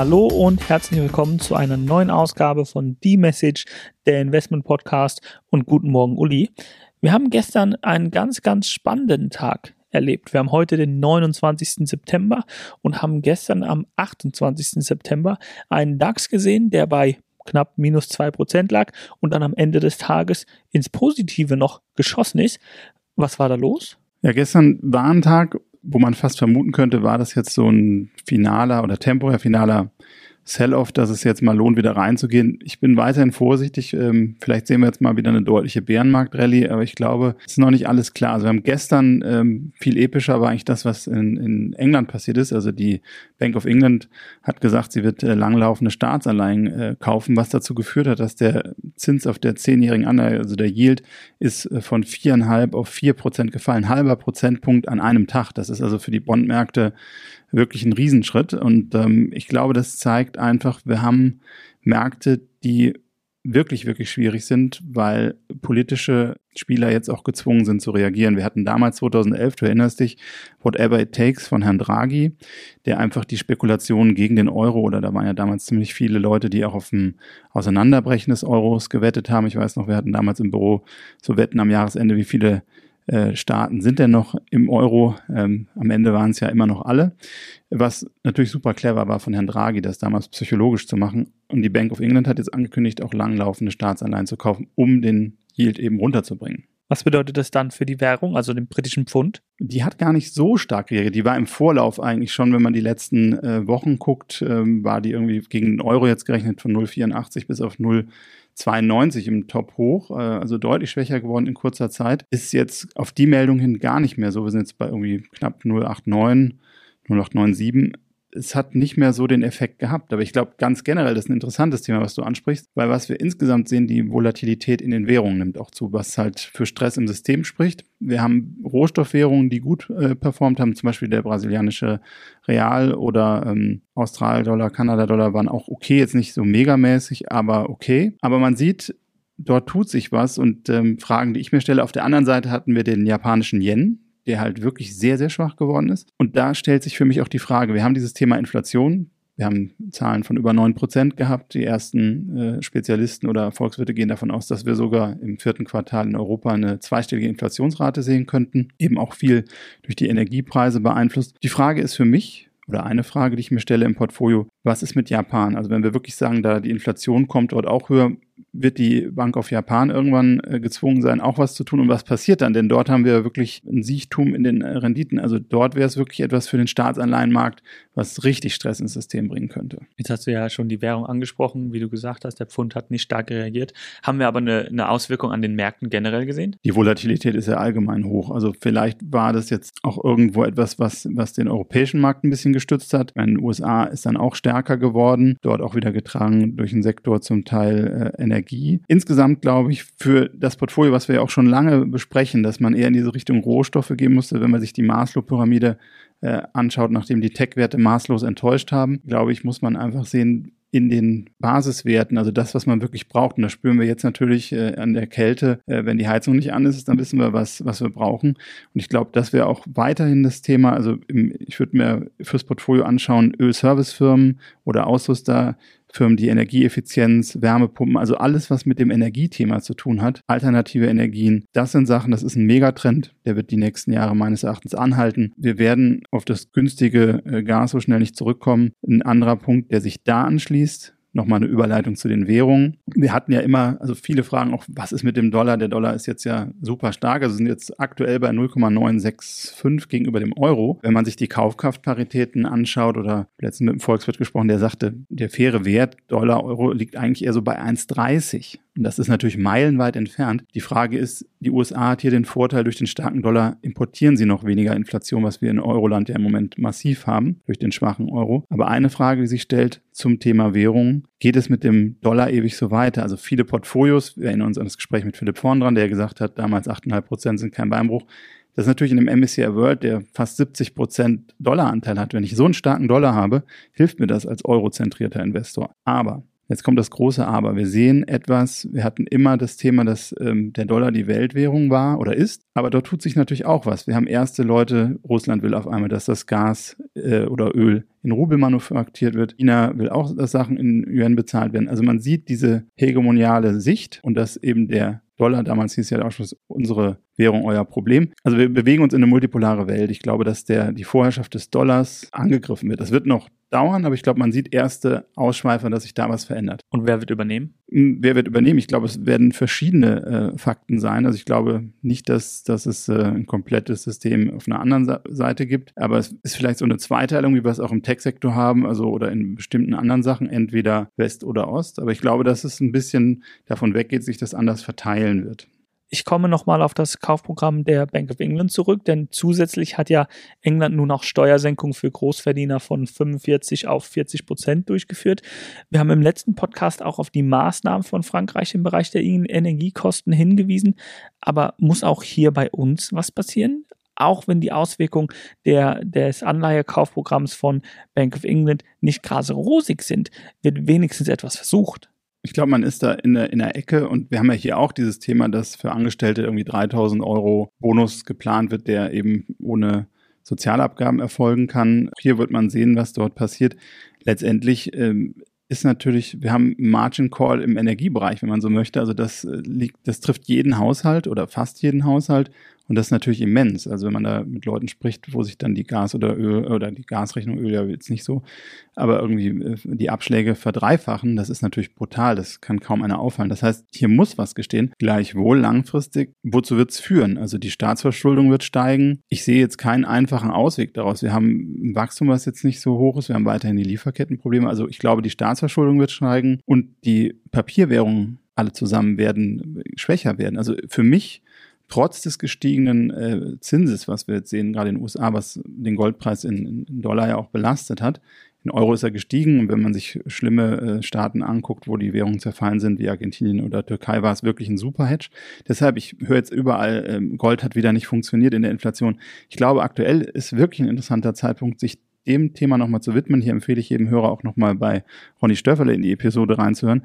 Hallo und herzlich willkommen zu einer neuen Ausgabe von The Message, der Investment Podcast und guten Morgen Uli. Wir haben gestern einen ganz, ganz spannenden Tag erlebt. Wir haben heute den 29. September und haben gestern am 28. September einen DAX gesehen, der bei knapp minus zwei Prozent lag und dann am Ende des Tages ins Positive noch geschossen ist. Was war da los? Ja, gestern war ein Tag, wo man fast vermuten könnte, war das jetzt so ein finaler oder temporär finaler Sell-off, dass es jetzt mal lohnt, wieder reinzugehen. Ich bin weiterhin vorsichtig. Ähm, vielleicht sehen wir jetzt mal wieder eine deutliche Bärenmarkt-Rallye, aber ich glaube, es ist noch nicht alles klar. Also wir haben gestern ähm, viel epischer war eigentlich das, was in, in England passiert ist. Also die Bank of England hat gesagt, sie wird äh, langlaufende Staatsanleihen äh, kaufen, was dazu geführt hat, dass der Zins auf der zehnjährigen Anleihe, also der Yield, ist äh, von viereinhalb auf vier Prozent gefallen. Halber Prozentpunkt an einem Tag. Das ist also für die Bondmärkte wirklich ein Riesenschritt. Und ähm, ich glaube, das zeigt einfach, wir haben Märkte, die wirklich, wirklich schwierig sind, weil politische Spieler jetzt auch gezwungen sind zu reagieren. Wir hatten damals 2011, du erinnerst dich, Whatever It Takes von Herrn Draghi, der einfach die Spekulationen gegen den Euro, oder da waren ja damals ziemlich viele Leute, die auch auf ein Auseinanderbrechen des Euros gewettet haben. Ich weiß noch, wir hatten damals im Büro so Wetten am Jahresende, wie viele Staaten sind denn noch im Euro? Ähm, am Ende waren es ja immer noch alle. Was natürlich super clever war von Herrn Draghi, das damals psychologisch zu machen. Und die Bank of England hat jetzt angekündigt, auch langlaufende Staatsanleihen zu kaufen, um den Yield eben runterzubringen. Was bedeutet das dann für die Währung, also den britischen Pfund? Die hat gar nicht so stark reagiert. Die war im Vorlauf eigentlich schon, wenn man die letzten äh, Wochen guckt, ähm, war die irgendwie gegen den Euro jetzt gerechnet von 0,84 bis auf 0. 92 im Top hoch, äh, also deutlich schwächer geworden in kurzer Zeit. Ist jetzt auf die Meldung hin gar nicht mehr so. Wir sind jetzt bei irgendwie knapp 089, 0897 es hat nicht mehr so den Effekt gehabt. Aber ich glaube, ganz generell, das ist ein interessantes Thema, was du ansprichst, weil was wir insgesamt sehen, die Volatilität in den Währungen nimmt auch zu, was halt für Stress im System spricht. Wir haben Rohstoffwährungen, die gut äh, performt haben, zum Beispiel der brasilianische Real oder ähm, Australdollar, Kanada-Dollar waren auch okay, jetzt nicht so megamäßig, aber okay. Aber man sieht, dort tut sich was und ähm, Fragen, die ich mir stelle. Auf der anderen Seite hatten wir den japanischen Yen, der halt wirklich sehr, sehr schwach geworden ist. Und da stellt sich für mich auch die Frage, wir haben dieses Thema Inflation. Wir haben Zahlen von über 9 Prozent gehabt. Die ersten äh, Spezialisten oder Volkswirte gehen davon aus, dass wir sogar im vierten Quartal in Europa eine zweistellige Inflationsrate sehen könnten. Eben auch viel durch die Energiepreise beeinflusst. Die Frage ist für mich, oder eine Frage, die ich mir stelle im Portfolio, was ist mit Japan? Also wenn wir wirklich sagen, da die Inflation kommt dort auch höher, wird die Bank of Japan irgendwann äh, gezwungen sein, auch was zu tun. Und was passiert dann? Denn dort haben wir wirklich ein Siechtum in den äh, Renditen. Also dort wäre es wirklich etwas für den Staatsanleihenmarkt, was richtig Stress ins System bringen könnte. Jetzt hast du ja schon die Währung angesprochen, wie du gesagt hast, der Pfund hat nicht stark reagiert. Haben wir aber eine, eine Auswirkung an den Märkten generell gesehen? Die Volatilität ist ja allgemein hoch. Also vielleicht war das jetzt auch irgendwo etwas, was, was den europäischen Markt ein bisschen gestützt hat. In den USA ist dann auch stärker geworden, dort auch wieder getragen durch einen Sektor zum Teil äh, Energie. Insgesamt glaube ich für das Portfolio, was wir ja auch schon lange besprechen, dass man eher in diese Richtung Rohstoffe gehen musste, wenn man sich die Maslow-Pyramide äh, anschaut, nachdem die Tech-Werte maßlos enttäuscht haben, glaube ich, muss man einfach sehen, in den Basiswerten, also das, was man wirklich braucht. Und das spüren wir jetzt natürlich äh, an der Kälte. Äh, wenn die Heizung nicht an ist, dann wissen wir, was, was wir brauchen. Und ich glaube, das wäre auch weiterhin das Thema. Also im, ich würde mir fürs Portfolio anschauen, Ölservicefirmen oder Ausrüster, Firmen, die Energieeffizienz, Wärmepumpen, also alles, was mit dem Energiethema zu tun hat, alternative Energien, das sind Sachen, das ist ein Megatrend, der wird die nächsten Jahre meines Erachtens anhalten. Wir werden auf das günstige äh, Gas so schnell nicht zurückkommen. Ein anderer Punkt, der sich da anschließt, nochmal eine Überleitung zu den Währungen. Wir hatten ja immer, also viele fragen auch, was ist mit dem Dollar? Der Dollar ist jetzt ja super stark, also sind jetzt aktuell bei 0,965 gegenüber dem Euro. Wenn man sich die Kaufkraftparitäten anschaut oder letztens mit dem Volkswirt gesprochen, der sagte, der faire Wert Dollar, Euro liegt eigentlich eher so bei 1,30. Und das ist natürlich meilenweit entfernt. Die Frage ist, die USA hat hier den Vorteil, durch den starken Dollar importieren sie noch weniger Inflation, was wir in Euroland ja im Moment massiv haben, durch den schwachen Euro. Aber eine Frage, die sich stellt zum Thema Währung, geht es mit dem Dollar ewig so weiter? Also viele Portfolios, wir erinnern uns an das Gespräch mit Philipp Vorn dran, der gesagt hat, damals 8,5 Prozent sind kein Beinbruch. Das ist natürlich in einem MSCI World, der fast 70 Prozent Dollaranteil hat. Wenn ich so einen starken Dollar habe, hilft mir das als eurozentrierter Investor. Aber Jetzt kommt das große Aber. Wir sehen etwas, wir hatten immer das Thema, dass ähm, der Dollar die Weltwährung war oder ist, aber dort tut sich natürlich auch was. Wir haben erste Leute, Russland will auf einmal, dass das Gas äh, oder Öl in Rubel manufaktiert wird. China will auch, dass Sachen in Yuan bezahlt werden. Also man sieht diese hegemoniale Sicht und dass eben der Dollar, damals hieß ja der Ausschuss, unsere Währung euer Problem. Also wir bewegen uns in eine multipolare Welt. Ich glaube, dass der, die Vorherrschaft des Dollars angegriffen wird. Das wird noch dauern, aber ich glaube, man sieht erste Ausschweifer, dass sich da was verändert. Und wer wird übernehmen? Hm, wer wird übernehmen? Ich glaube, es werden verschiedene äh, Fakten sein. Also ich glaube nicht, dass, dass es äh, ein komplettes System auf einer anderen Sa Seite gibt, aber es ist vielleicht so eine Zweiteilung, wie wir es auch im Tech-Sektor haben, also oder in bestimmten anderen Sachen, entweder West oder Ost. Aber ich glaube, dass es ein bisschen davon weggeht, sich das anders verteilen wird. Ich komme nochmal auf das Kaufprogramm der Bank of England zurück, denn zusätzlich hat ja England nun auch Steuersenkung für Großverdiener von 45 auf 40 Prozent durchgeführt. Wir haben im letzten Podcast auch auf die Maßnahmen von Frankreich im Bereich der Energiekosten hingewiesen. Aber muss auch hier bei uns was passieren? Auch wenn die Auswirkungen der, des Anleihekaufprogramms von Bank of England nicht gerade rosig sind, wird wenigstens etwas versucht. Ich glaube, man ist da in der, in der Ecke und wir haben ja hier auch dieses Thema, dass für Angestellte irgendwie 3000 Euro Bonus geplant wird, der eben ohne Sozialabgaben erfolgen kann. Hier wird man sehen, was dort passiert. Letztendlich ähm, ist natürlich, wir haben Margin Call im Energiebereich, wenn man so möchte. Also das äh, liegt, das trifft jeden Haushalt oder fast jeden Haushalt. Und das ist natürlich immens. Also wenn man da mit Leuten spricht, wo sich dann die Gas oder Öl oder die Gasrechnung Öl ja jetzt nicht so, aber irgendwie äh, die Abschläge verdreifachen, das ist natürlich brutal. Das kann kaum einer auffallen. Das heißt, hier muss was gestehen. Gleichwohl langfristig, wozu wird es führen? Also die Staatsverschuldung wird steigen. Ich sehe jetzt keinen einfachen Ausweg daraus. Wir haben ein Wachstum, was jetzt nicht so hoch ist. Wir haben weiterhin die Lieferkettenprobleme. Also ich glaube, die Staatsverschuldung wird steigen und die Papierwährungen alle zusammen werden schwächer werden. Also für mich trotz des gestiegenen äh, Zinses, was wir jetzt sehen, gerade in den USA, was den Goldpreis in, in, Dollar ja auch belastet hat. In Euro ist er gestiegen und wenn man sich schlimme äh, Staaten anguckt, wo die Währungen zerfallen sind, wie Argentinien oder Türkei, war es wirklich ein super Hedge. Deshalb, ich höre jetzt überall, ähm, Gold hat wieder nicht funktioniert in der Inflation. Ich glaube, aktuell ist wirklich ein interessanter Zeitpunkt, sich dem Thema nochmal zu widmen. Hier empfehle ich jedem Hörer auch nochmal bei Ronny Stöfferle in die Episode reinzuhören.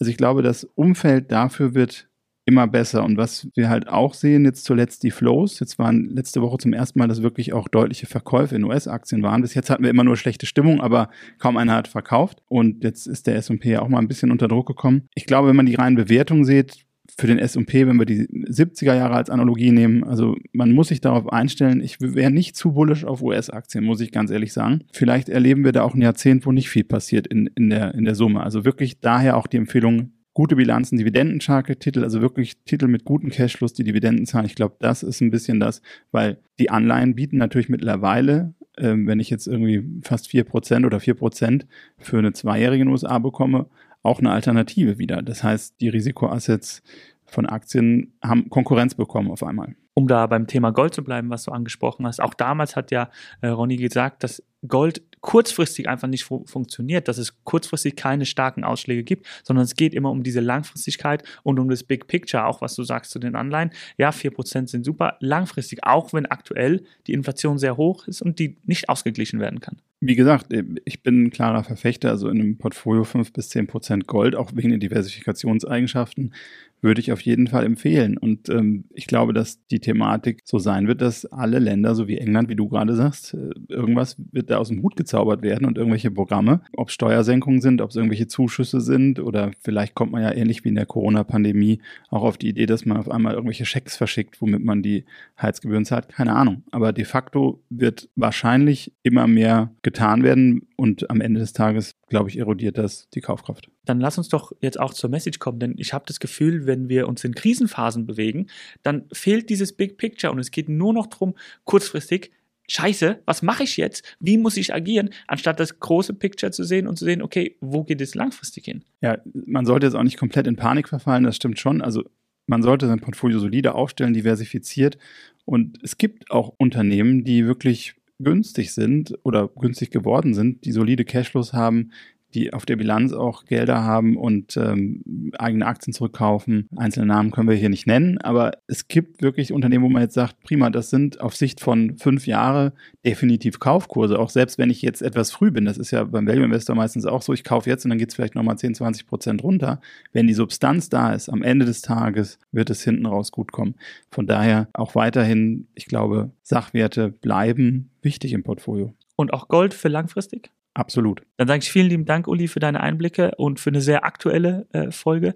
Also ich glaube, das Umfeld dafür wird immer besser. Und was wir halt auch sehen, jetzt zuletzt die Flows. Jetzt waren letzte Woche zum ersten Mal, dass wirklich auch deutliche Verkäufe in US-Aktien waren. Bis jetzt hatten wir immer nur schlechte Stimmung, aber kaum einer hat verkauft. Und jetzt ist der S&P ja auch mal ein bisschen unter Druck gekommen. Ich glaube, wenn man die reinen Bewertungen sieht, für den S&P, wenn wir die 70er Jahre als Analogie nehmen, also man muss sich darauf einstellen, ich wäre nicht zu bullisch auf US-Aktien, muss ich ganz ehrlich sagen. Vielleicht erleben wir da auch ein Jahrzehnt, wo nicht viel passiert in, in, der, in der Summe. Also wirklich daher auch die Empfehlung, gute Bilanzen, dividendenstarke Titel, also wirklich Titel mit guten Cashflows, die Dividenden zahlen. Ich glaube, das ist ein bisschen das, weil die Anleihen bieten natürlich mittlerweile, äh, wenn ich jetzt irgendwie fast vier Prozent oder vier Prozent für eine zweijährige USA bekomme, auch eine Alternative wieder. Das heißt, die Risikoassets von Aktien haben Konkurrenz bekommen auf einmal. Um da beim Thema Gold zu bleiben, was du angesprochen hast, auch damals hat ja äh, Ronny gesagt, dass Gold kurzfristig einfach nicht fu funktioniert, dass es kurzfristig keine starken Ausschläge gibt, sondern es geht immer um diese Langfristigkeit und um das Big Picture, auch was du sagst zu den Anleihen. Ja, 4% sind super, langfristig, auch wenn aktuell die Inflation sehr hoch ist und die nicht ausgeglichen werden kann. Wie gesagt, ich bin ein klarer Verfechter, also in einem Portfolio 5 bis 10% Gold, auch wegen den Diversifikationseigenschaften, würde ich auf jeden Fall empfehlen. Und ähm, ich glaube, dass die Thematik so sein wird, dass alle Länder, so wie England, wie du gerade sagst, äh, irgendwas wird da aus dem Hut gezaubert werden und irgendwelche Programme, ob Steuersenkungen sind, ob es irgendwelche Zuschüsse sind oder vielleicht kommt man ja ähnlich wie in der Corona-Pandemie auch auf die Idee, dass man auf einmal irgendwelche Schecks verschickt, womit man die Heizgebühren zahlt. Keine Ahnung. Aber de facto wird wahrscheinlich immer mehr getan werden und am Ende des Tages, glaube ich, erodiert das die Kaufkraft. Dann lass uns doch jetzt auch zur Message kommen, denn ich habe das Gefühl, wenn wir uns in Krisenphasen bewegen, dann fehlt dieses Big Picture und es geht nur noch darum, kurzfristig Scheiße, was mache ich jetzt? Wie muss ich agieren, anstatt das große Picture zu sehen und zu sehen, okay, wo geht es langfristig hin? Ja, man sollte jetzt auch nicht komplett in Panik verfallen, das stimmt schon. Also man sollte sein Portfolio solide aufstellen, diversifiziert. Und es gibt auch Unternehmen, die wirklich günstig sind oder günstig geworden sind, die solide Cashflows haben, die auf der Bilanz auch Gelder haben und ähm, eigene Aktien zurückkaufen. Einzelne Namen können wir hier nicht nennen, aber es gibt wirklich Unternehmen, wo man jetzt sagt, prima, das sind auf Sicht von fünf Jahre definitiv Kaufkurse, auch selbst wenn ich jetzt etwas früh bin. Das ist ja beim Value Investor meistens auch so, ich kaufe jetzt und dann geht es vielleicht nochmal 10, 20 Prozent runter. Wenn die Substanz da ist, am Ende des Tages wird es hinten raus gut kommen. Von daher auch weiterhin, ich glaube, Sachwerte bleiben wichtig im Portfolio. Und auch Gold für langfristig? Absolut. Dann sage ich vielen lieben Dank, Uli, für deine Einblicke und für eine sehr aktuelle äh, Folge.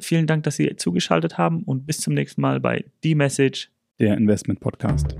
Vielen Dank, dass Sie zugeschaltet haben und bis zum nächsten Mal bei The Message, der Investment Podcast.